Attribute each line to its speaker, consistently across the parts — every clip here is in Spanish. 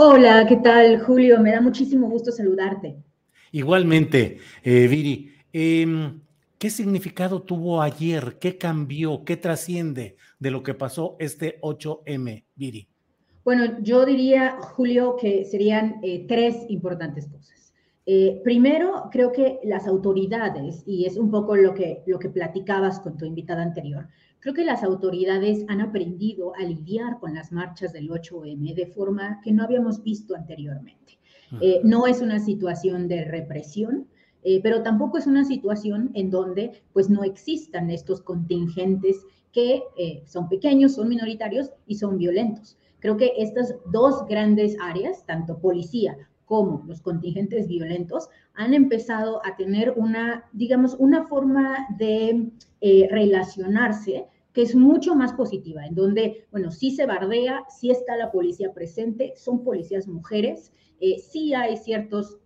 Speaker 1: Hola, ¿qué tal, Julio? Me da muchísimo gusto saludarte.
Speaker 2: Igualmente, eh, Viri. Eh, ¿Qué significado tuvo ayer? ¿Qué cambió? ¿Qué trasciende de lo que pasó este 8M, Viri?
Speaker 1: Bueno, yo diría, Julio, que serían eh, tres importantes cosas. Eh, primero, creo que las autoridades, y es un poco lo que, lo que platicabas con tu invitada anterior, Creo que las autoridades han aprendido a lidiar con las marchas del 8M de forma que no habíamos visto anteriormente. Eh, no es una situación de represión, eh, pero tampoco es una situación en donde pues no existan estos contingentes que eh, son pequeños, son minoritarios y son violentos. Creo que estas dos grandes áreas, tanto policía como los contingentes violentos, han empezado a tener una, digamos, una forma de eh, relacionarse que es mucho más positiva, en donde, bueno, sí se bardea, sí está la policía presente, son policías mujeres, eh, sí hay ciertos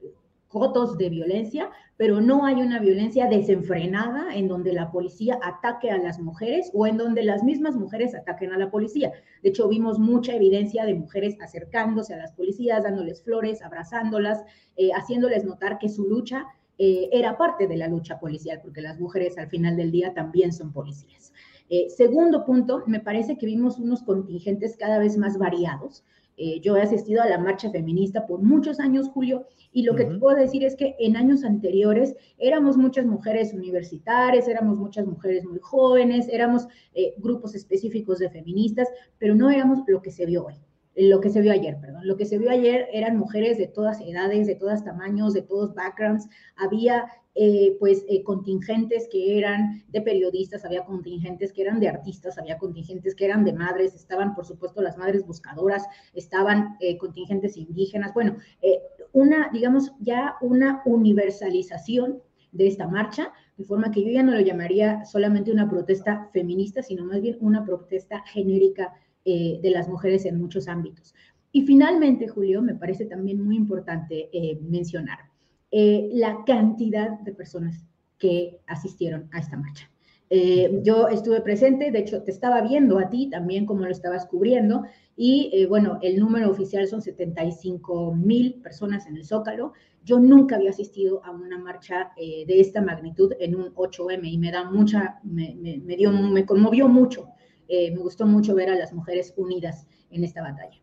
Speaker 1: cotos de violencia, pero no hay una violencia desenfrenada en donde la policía ataque a las mujeres o en donde las mismas mujeres ataquen a la policía. De hecho, vimos mucha evidencia de mujeres acercándose a las policías, dándoles flores, abrazándolas, eh, haciéndoles notar que su lucha eh, era parte de la lucha policial, porque las mujeres al final del día también son policías. Eh, segundo punto, me parece que vimos unos contingentes cada vez más variados. Eh, yo he asistido a la marcha feminista por muchos años, Julio, y lo que te puedo decir es que en años anteriores éramos muchas mujeres universitarias, éramos muchas mujeres muy jóvenes, éramos grupos específicos de feministas, pero no éramos lo que se vio hoy lo que se vio ayer, perdón. Lo que se vio ayer eran mujeres de todas edades, de todos tamaños, de todos backgrounds. Había eh, pues eh, contingentes que eran de periodistas, había contingentes que eran de artistas, había contingentes que eran de madres, estaban por supuesto las madres buscadoras, estaban eh, contingentes indígenas. Bueno, una, digamos, ya una universalización de esta marcha, de forma que yo ya no lo llamaría solamente una protesta feminista, sino más bien una protesta genérica eh, de las mujeres en muchos ámbitos. Y finalmente, Julio, me parece también muy importante eh, mencionar eh, la cantidad de personas que asistieron a esta marcha. yo estuve presente, de hecho te estaba viendo a ti también como lo estabas cubriendo y bueno, el número oficial son 75 mil personas en el Zócalo. Yo nunca había asistido a una marcha de esta magnitud en un 8M y me da mucha, me, me, dio, me conmovió mucho eh, me gustó mucho ver a las mujeres unidas en esta batalla.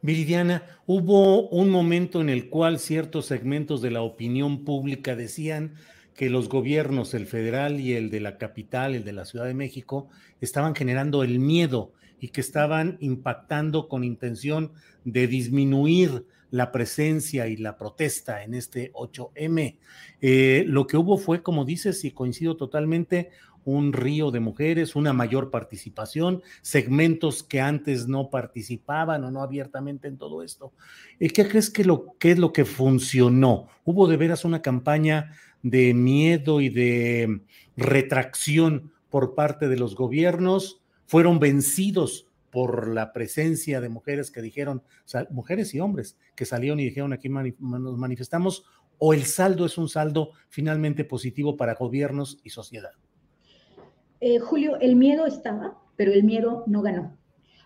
Speaker 2: Viridiana, hubo un momento en el cual ciertos segmentos de la opinión pública decían que los gobiernos, el federal y el de la capital, el de la Ciudad de México, estaban generando el miedo y que estaban impactando con intención de disminuir la presencia y la protesta en este 8M. Eh, lo que hubo fue, como dices, y coincido totalmente, un río de mujeres, una mayor participación, segmentos que antes no participaban o no abiertamente en todo esto. Eh, ¿Qué crees que, lo, que es lo que funcionó? ¿Hubo de veras una campaña de miedo y de retracción por parte de los gobiernos? ¿Fueron vencidos por la presencia de mujeres que dijeron, mujeres y hombres que salieron y dijeron aquí nos manifestamos? ¿O el saldo es un saldo finalmente positivo para gobiernos y sociedad?
Speaker 1: Eh, Julio, el miedo estaba, pero el miedo no ganó.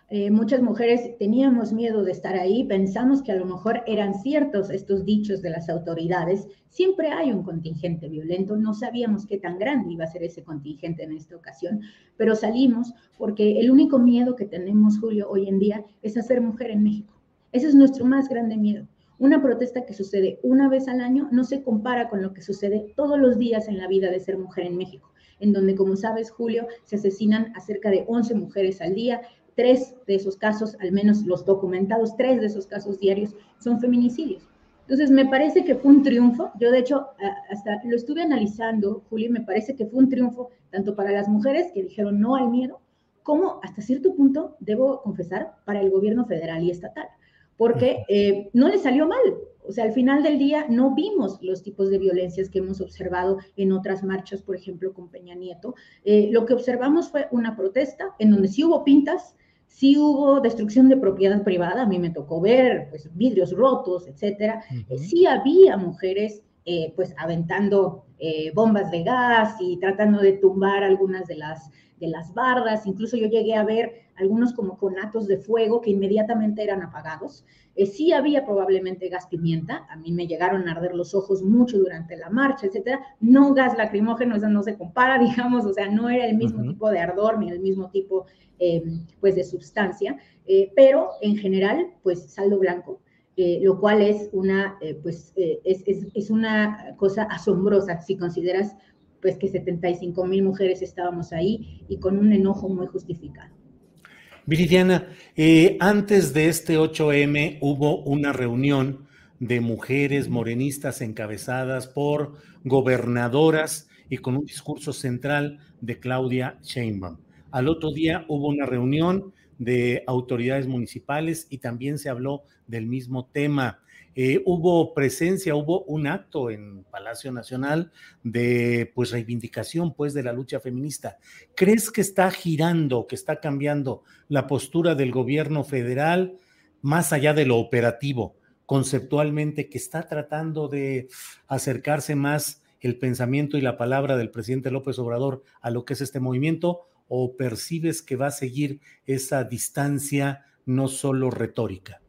Speaker 1: Eh, muchas mujeres teníamos miedo de estar ahí, pensamos que a lo mejor eran ciertos estos dichos de las autoridades. Siempre hay un contingente violento, no sabíamos qué tan grande iba a ser ese contingente en esta ocasión, pero salimos porque el único miedo que tenemos, Julio, hoy en día es a ser mujer en México. Ese es nuestro más grande miedo. Una protesta que sucede una vez al año no se compara con lo que sucede todos los días en la vida de ser mujer en México, en donde, como sabes, Julio, se asesinan a cerca de 11 mujeres al día, tres de esos casos, al menos los documentados, tres de esos casos diarios son feminicidios. Entonces, me parece que fue un triunfo. Yo, de hecho, hasta lo estuve analizando, Julio, me parece que fue un triunfo tanto para las mujeres que dijeron no al miedo, como hasta cierto punto, debo confesar, para el gobierno federal y estatal, porque eh, no le salió mal. O sea, al final del día no vimos los tipos de violencias que hemos observado en otras marchas, por ejemplo, con Peña Nieto. Eh, lo que observamos fue una protesta en donde sí hubo pintas, Sí hubo destrucción de propiedad privada, a mí me tocó ver pues, vidrios rotos, etcétera. Sí había mujeres eh, pues aventando eh, bombas de gas y tratando de tumbar algunas de las, de las bardas. Incluso yo llegué a ver algunos como conatos de fuego que inmediatamente eran apagados. Eh, sí había probablemente gas pimienta, a mí me llegaron a arder los ojos mucho durante la marcha, etcétera. No gas lacrimógeno, eso no se compara, digamos, o sea, no era el mismo tipo de ardor ni el mismo tipo eh, pues de sustancia, eh, pero en general, pues saldo blanco. lo cual es una, pues, es, es, es, una cosa asombrosa si consideras pues que 75 mil mujeres estábamos ahí y con un enojo muy justificado.
Speaker 2: Viridiana, eh, antes de este 8M hubo una reunión de mujeres morenistas encabezadas por gobernadoras y con un discurso central de Claudia Sheinbaum. Al otro día hubo una reunión de autoridades municipales y también se habló del mismo tema. Eh, hubo presencia, hubo un acto en Palacio Nacional de pues reivindicación pues de la lucha feminista. ¿Crees que está girando, que está cambiando la postura del gobierno federal más allá de lo operativo, conceptualmente, que está tratando de acercarse más el pensamiento y la palabra del presidente López Obrador a lo que es este movimiento o percibes que va a seguir esa distancia no solo retórica?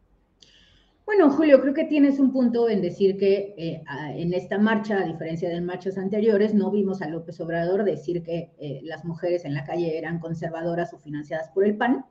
Speaker 1: Bueno, Julio, creo que tienes un punto en decir que eh, en esta marcha, a diferencia de marchas anteriores, no vimos a López Obrador decir que eh, las mujeres en la calle eran conservadoras o financiadas por el PAN.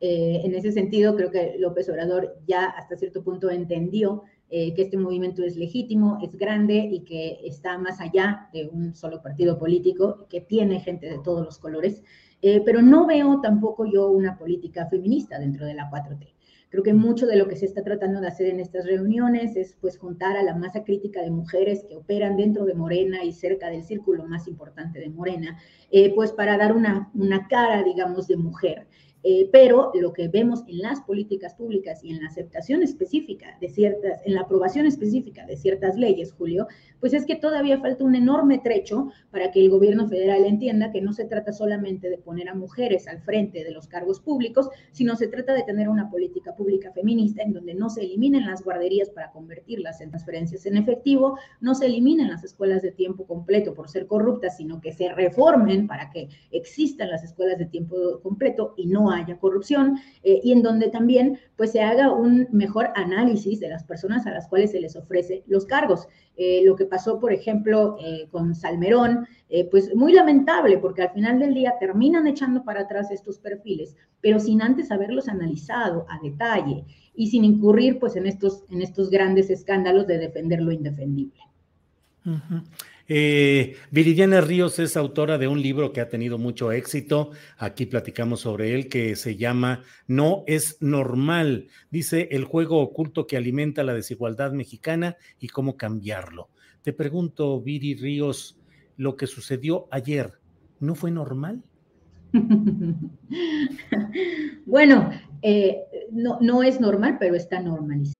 Speaker 1: Eh, en ese sentido, creo que López Obrador ya hasta cierto punto entendió que este movimiento es legítimo, es grande y que está más allá de un solo partido político, que tiene gente de todos los colores. pero no veo tampoco yo una política feminista dentro de la 4T. Creo que mucho de lo que se está tratando de hacer en estas reuniones es pues juntar a la masa crítica de mujeres que operan dentro de Morena y cerca del círculo más importante de Morena, eh, pues para dar una, una cara, digamos, de mujer. Eh, pero lo que vemos en las políticas públicas y en la aceptación específica de ciertas, en la aprobación específica de ciertas leyes, Julio, pues es que todavía falta un enorme trecho para que el gobierno federal entienda que no se trata solamente de poner a mujeres al frente de los cargos públicos, sino se trata de tener una política pública feminista en donde no se eliminen las guarderías para convertirlas en transferencias en efectivo, no se eliminen las escuelas de tiempo completo por ser corruptas, sino que se reformen para que existan las escuelas de tiempo completo y no haya corrupción eh, y en donde también pues se haga un mejor análisis de las personas a las cuales se les ofrece los cargos. Eh, lo que pasó, por ejemplo, eh, con Salmerón, pues muy lamentable, porque al final del día terminan echando para atrás estos perfiles, pero sin antes haberlos analizado a detalle y sin incurrir pues en estos, en estos grandes escándalos de defender lo indefendible.
Speaker 2: Eh, Viridiana Ríos es autora de un libro que ha tenido mucho éxito. Aquí platicamos sobre él, que se llama No es normal. Dice el juego oculto que alimenta la desigualdad mexicana y cómo cambiarlo. Te pregunto, Viri Ríos, lo que sucedió ayer, ¿no fue normal?
Speaker 1: bueno, eh, no, no es normal, pero está normalizado.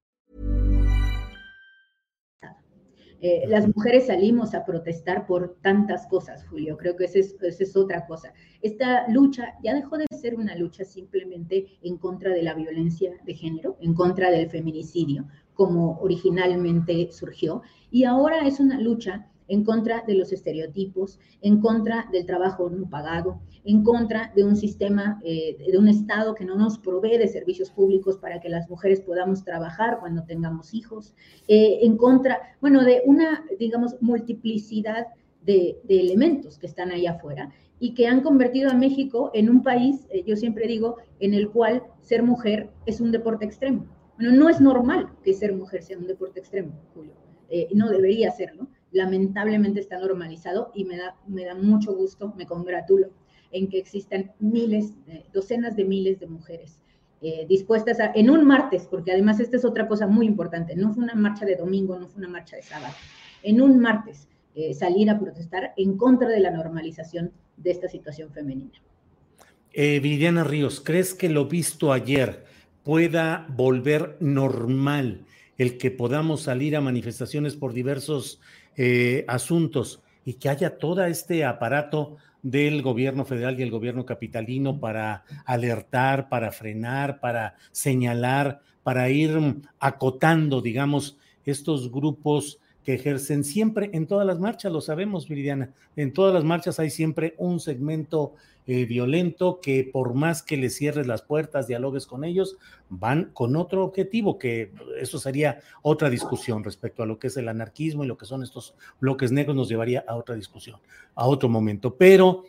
Speaker 1: Eh, las mujeres salimos a protestar por tantas cosas, Julio. Creo que esa es, esa es otra cosa. Esta lucha ya dejó de ser una lucha simplemente en contra de la violencia de género, en contra del feminicidio, como originalmente surgió, y ahora es una lucha en contra de los estereotipos, en contra del trabajo no pagado, en contra de un sistema, eh, de un Estado que no nos provee de servicios públicos para que las mujeres podamos trabajar cuando tengamos hijos, eh, en contra, bueno, de una, digamos, multiplicidad de, elementos que están ahí afuera y que han convertido a México en un país, eh, yo siempre digo, en el cual ser mujer es un deporte extremo. Bueno, no es normal que ser mujer sea un deporte extremo, Julio, no debería serlo lamentablemente está normalizado y me da, me da mucho gusto, me congratulo en que existan miles, docenas de miles de mujeres eh, dispuestas a, en un martes, porque además esta es otra cosa muy importante, no fue una marcha de domingo, no fue una marcha de sábado, en un martes eh, salir a protestar en contra de la normalización de esta situación femenina.
Speaker 2: Eh, Viridiana Ríos, ¿crees que lo visto ayer pueda volver normal el que podamos salir a manifestaciones por diversos eh, asuntos y que haya todo este aparato del gobierno federal y el gobierno capitalino para alertar, para frenar, para señalar, para ir acotando, digamos, estos grupos que ejercen siempre en todas las marchas, lo sabemos, Viridiana, en todas las marchas hay siempre un segmento eh, violento que por más que le cierres las puertas, dialogues con ellos, van con otro objetivo, que eso sería otra discusión respecto a lo que es el anarquismo y lo que son estos bloques negros, nos llevaría a otra discusión, a otro momento. Pero,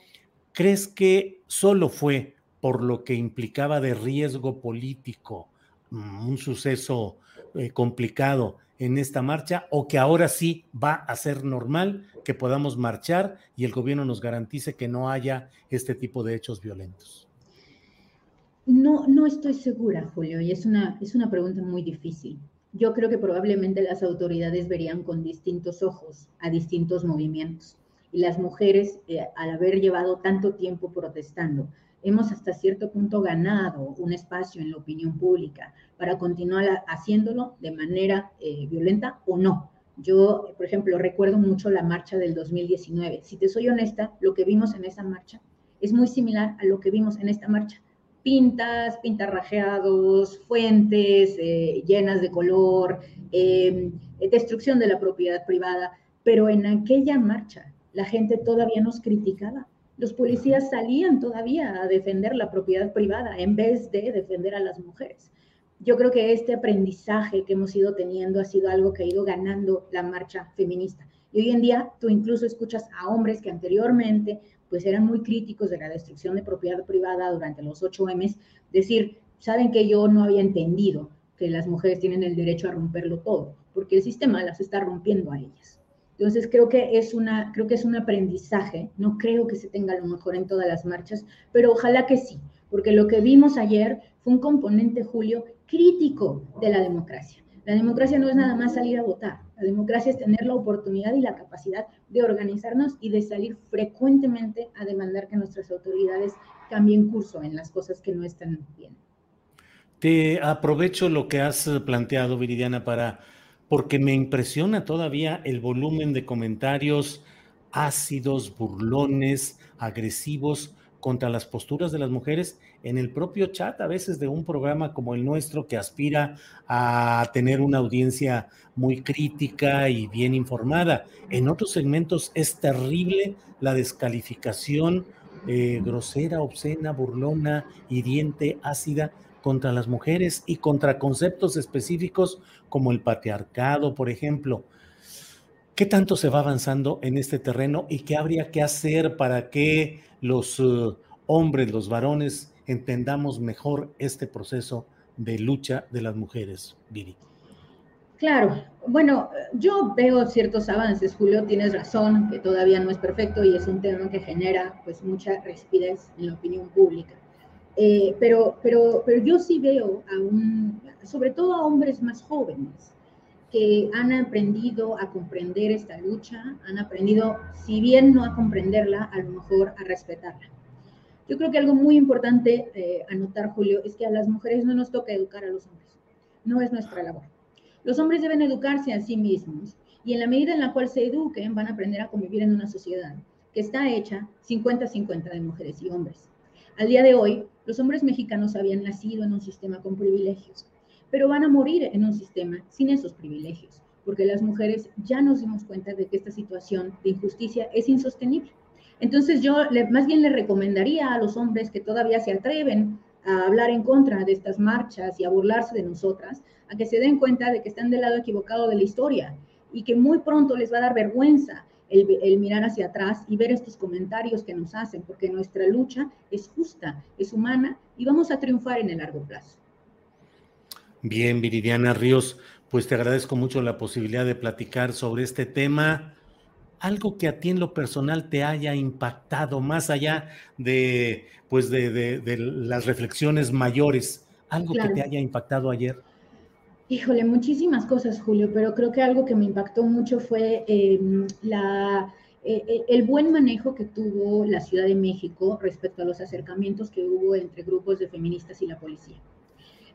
Speaker 2: ¿crees que solo fue por lo que implicaba de riesgo político mm, un suceso eh, complicado en esta marcha o que ahora sí va a ser normal que podamos marchar y el gobierno nos garantice que no haya este tipo de hechos violentos?
Speaker 1: No, no estoy segura, Julio, y es una, es una pregunta muy difícil. Yo creo que probablemente las autoridades verían con distintos ojos a distintos movimientos. Y las mujeres, eh, al haber llevado tanto tiempo protestando, hemos hasta cierto punto ganado un espacio en la opinión pública para continuar haciéndolo de manera eh, violenta o no. Yo, por ejemplo, recuerdo mucho la marcha del 2019. Si te soy honesta, lo que vimos en esa marcha es muy similar a lo que vimos en esta marcha. Pintas, pintarrajeados, fuentes eh, llenas de color, destrucción de la propiedad privada, pero en aquella marcha la gente todavía nos criticaba los policías salían todavía a defender la propiedad privada en vez de defender a las mujeres. Yo creo que este aprendizaje que hemos ido teniendo ha sido algo que ha ido ganando la marcha feminista. Y hoy en día tú incluso escuchas a hombres que anteriormente pues eran muy críticos de la destrucción de propiedad privada durante los 8M, decir, saben que yo no había entendido que las mujeres tienen el derecho a romperlo todo, porque el sistema las está rompiendo a ellas. Entonces creo que es una, creo que es un aprendizaje. No creo que se tenga lo mejor en todas las marchas, pero ojalá que sí, porque lo que vimos ayer fue un componente, Julio, crítico de la democracia. La democracia no es nada más salir a votar. La democracia es tener la oportunidad y la capacidad de organizarnos y de salir frecuentemente a demandar que nuestras autoridades cambien curso en las cosas que no están bien.
Speaker 2: Te aprovecho lo que has planteado, Viridiana, para porque me impresiona todavía el volumen de comentarios ácidos, burlones, agresivos contra las posturas de las mujeres en el propio chat, a veces de un programa como el nuestro que aspira a tener una audiencia muy crítica y bien informada. En otros segmentos es terrible la descalificación eh, grosera, obscena, burlona, hiriente, ácida contra las mujeres y contra conceptos específicos como el patriarcado, por ejemplo. ¿Qué tanto se va avanzando en este terreno y qué habría que hacer para que los uh, hombres, los varones entendamos mejor este proceso de lucha de las mujeres, Viri.
Speaker 1: Claro, bueno, yo veo ciertos avances, Julio, tienes razón, que todavía no es perfecto y es un tema que genera pues mucha rispidez en la opinión pública. Eh, pero, pero, pero yo sí veo a un, sobre todo a hombres más jóvenes, que han aprendido a comprender esta lucha, han aprendido, si bien no a comprenderla, a lo mejor a respetarla. Yo creo que algo muy importante eh, anotar, Julio, es que a las mujeres no nos toca educar a los hombres. No es nuestra labor. Los hombres deben educarse a sí mismos y en la medida en la cual se eduquen van a aprender a convivir en una sociedad que está hecha 50-50 de mujeres y hombres. Al día de hoy, los hombres mexicanos habían nacido en un sistema con privilegios, pero van a morir en un sistema sin esos privilegios, porque las mujeres ya nos dimos cuenta de que esta situación de injusticia es insostenible. Entonces yo más bien le recomendaría a los hombres que todavía se atreven a hablar en contra de estas marchas y a burlarse de nosotras, a que se den cuenta de que están del lado equivocado de la historia y que muy pronto les va a dar vergüenza el, mirar hacia atrás y ver estos comentarios que nos hacen, porque nuestra lucha es justa, es humana y vamos a triunfar en el largo plazo.
Speaker 2: Bien, Viridiana Ríos, pues te agradezco mucho la posibilidad de platicar sobre este tema. Algo que a ti en lo personal te haya impactado, más allá de, pues de, las reflexiones mayores, algo que te haya impactado ayer.
Speaker 1: Híjole, muchísimas cosas, Julio, pero creo que algo que me impactó mucho fue em, la, eh, eh, el buen manejo que tuvo la Ciudad de México respecto a los acercamientos que hubo entre grupos de feministas y la policía.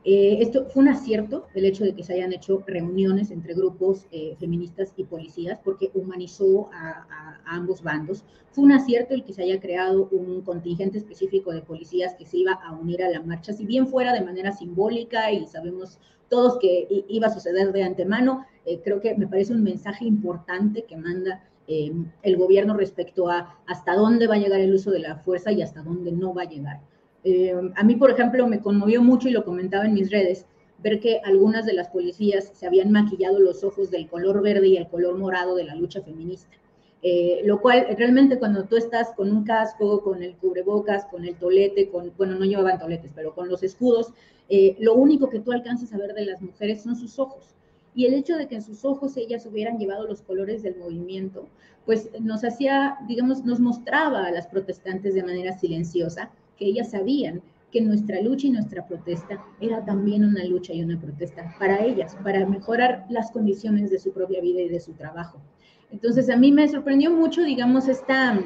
Speaker 1: Eh, esto fue un acierto, el hecho de que se hayan hecho reuniones entre grupos eh, feministas y policías, porque humanizó a, ambos bandos. Fue un acierto el que se haya creado un contingente específico de policías que se iba a unir a la marcha, si bien fuera de manera simbólica y sabemos todos que iba a suceder de antemano, eh, creo que me parece un mensaje importante que manda el gobierno respecto a hasta dónde va a llegar el uso de la fuerza y hasta dónde no va a llegar. Eh, a mí, por ejemplo, me conmovió mucho y lo comentaba en mis redes, ver que algunas de las policías se habían maquillado los ojos del color verde y el color morado de la lucha feminista. Eh, lo cual realmente cuando tú estás con un casco, con el cubrebocas, con el tolete, con, bueno, no llevaban toletes, pero con los escudos, eh, lo único que tú alcanzas a ver de las mujeres son sus ojos. Y el hecho de que en sus ojos ellas hubieran llevado los colores del movimiento, pues nos hacía, digamos, nos mostraba a las protestantes de manera silenciosa que ellas sabían que nuestra lucha y nuestra protesta era también una lucha y una protesta para ellas, para mejorar las condiciones de su propia vida y de su trabajo. Entonces a mí me sorprendió mucho, digamos, esta,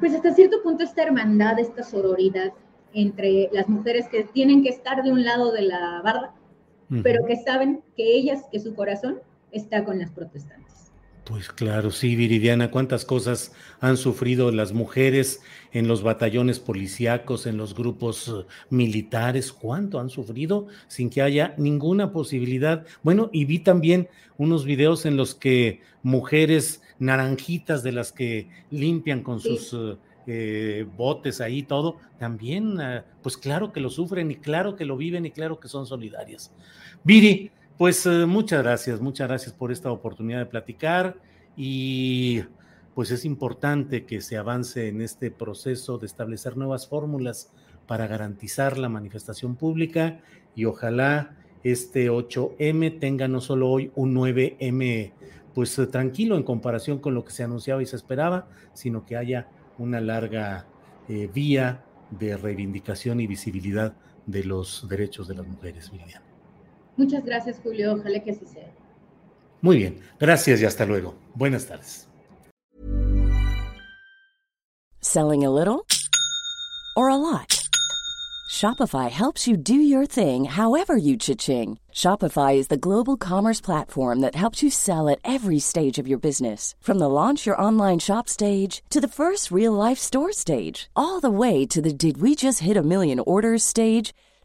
Speaker 1: pues hasta cierto punto esta hermandad, esta sororidad entre las mujeres que tienen que estar de un lado de la barra, pero que saben que ellas, que su corazón está con las protestantes.
Speaker 2: Pues claro, sí, Viridiana, cuántas cosas han sufrido las mujeres en los batallones policíacos, en los grupos eh, militares, cuánto han sufrido sin que haya ninguna posibilidad. Bueno, y vi también unos videos en los que mujeres naranjitas de las que limpian con sus eh, eh, botes ahí, todo, también, pues claro que lo sufren y claro que lo viven y claro que son solidarias. Viri, pues eh, muchas gracias, muchas gracias por esta oportunidad de platicar y pues es importante que se avance en este proceso de establecer nuevas fórmulas para garantizar la manifestación pública y ojalá este 8M tenga no solo hoy un 9M pues eh, tranquilo en comparación con lo que se anunciaba y se esperaba, sino que haya una larga eh, vía de reivindicación y visibilidad de los derechos de las mujeres, Miriam.
Speaker 1: Muchas gracias, Julio. Ojalá que así sea.
Speaker 2: Muy bien. Gracias y hasta luego. Buenas tardes.
Speaker 3: Selling a little or a lot? Shopify helps you do your thing however you cha-ching. Shopify is the global commerce platform that helps you sell at every stage of your business. From the launch your online shop stage to the first real life store stage, all the way to the did we just hit a million orders stage.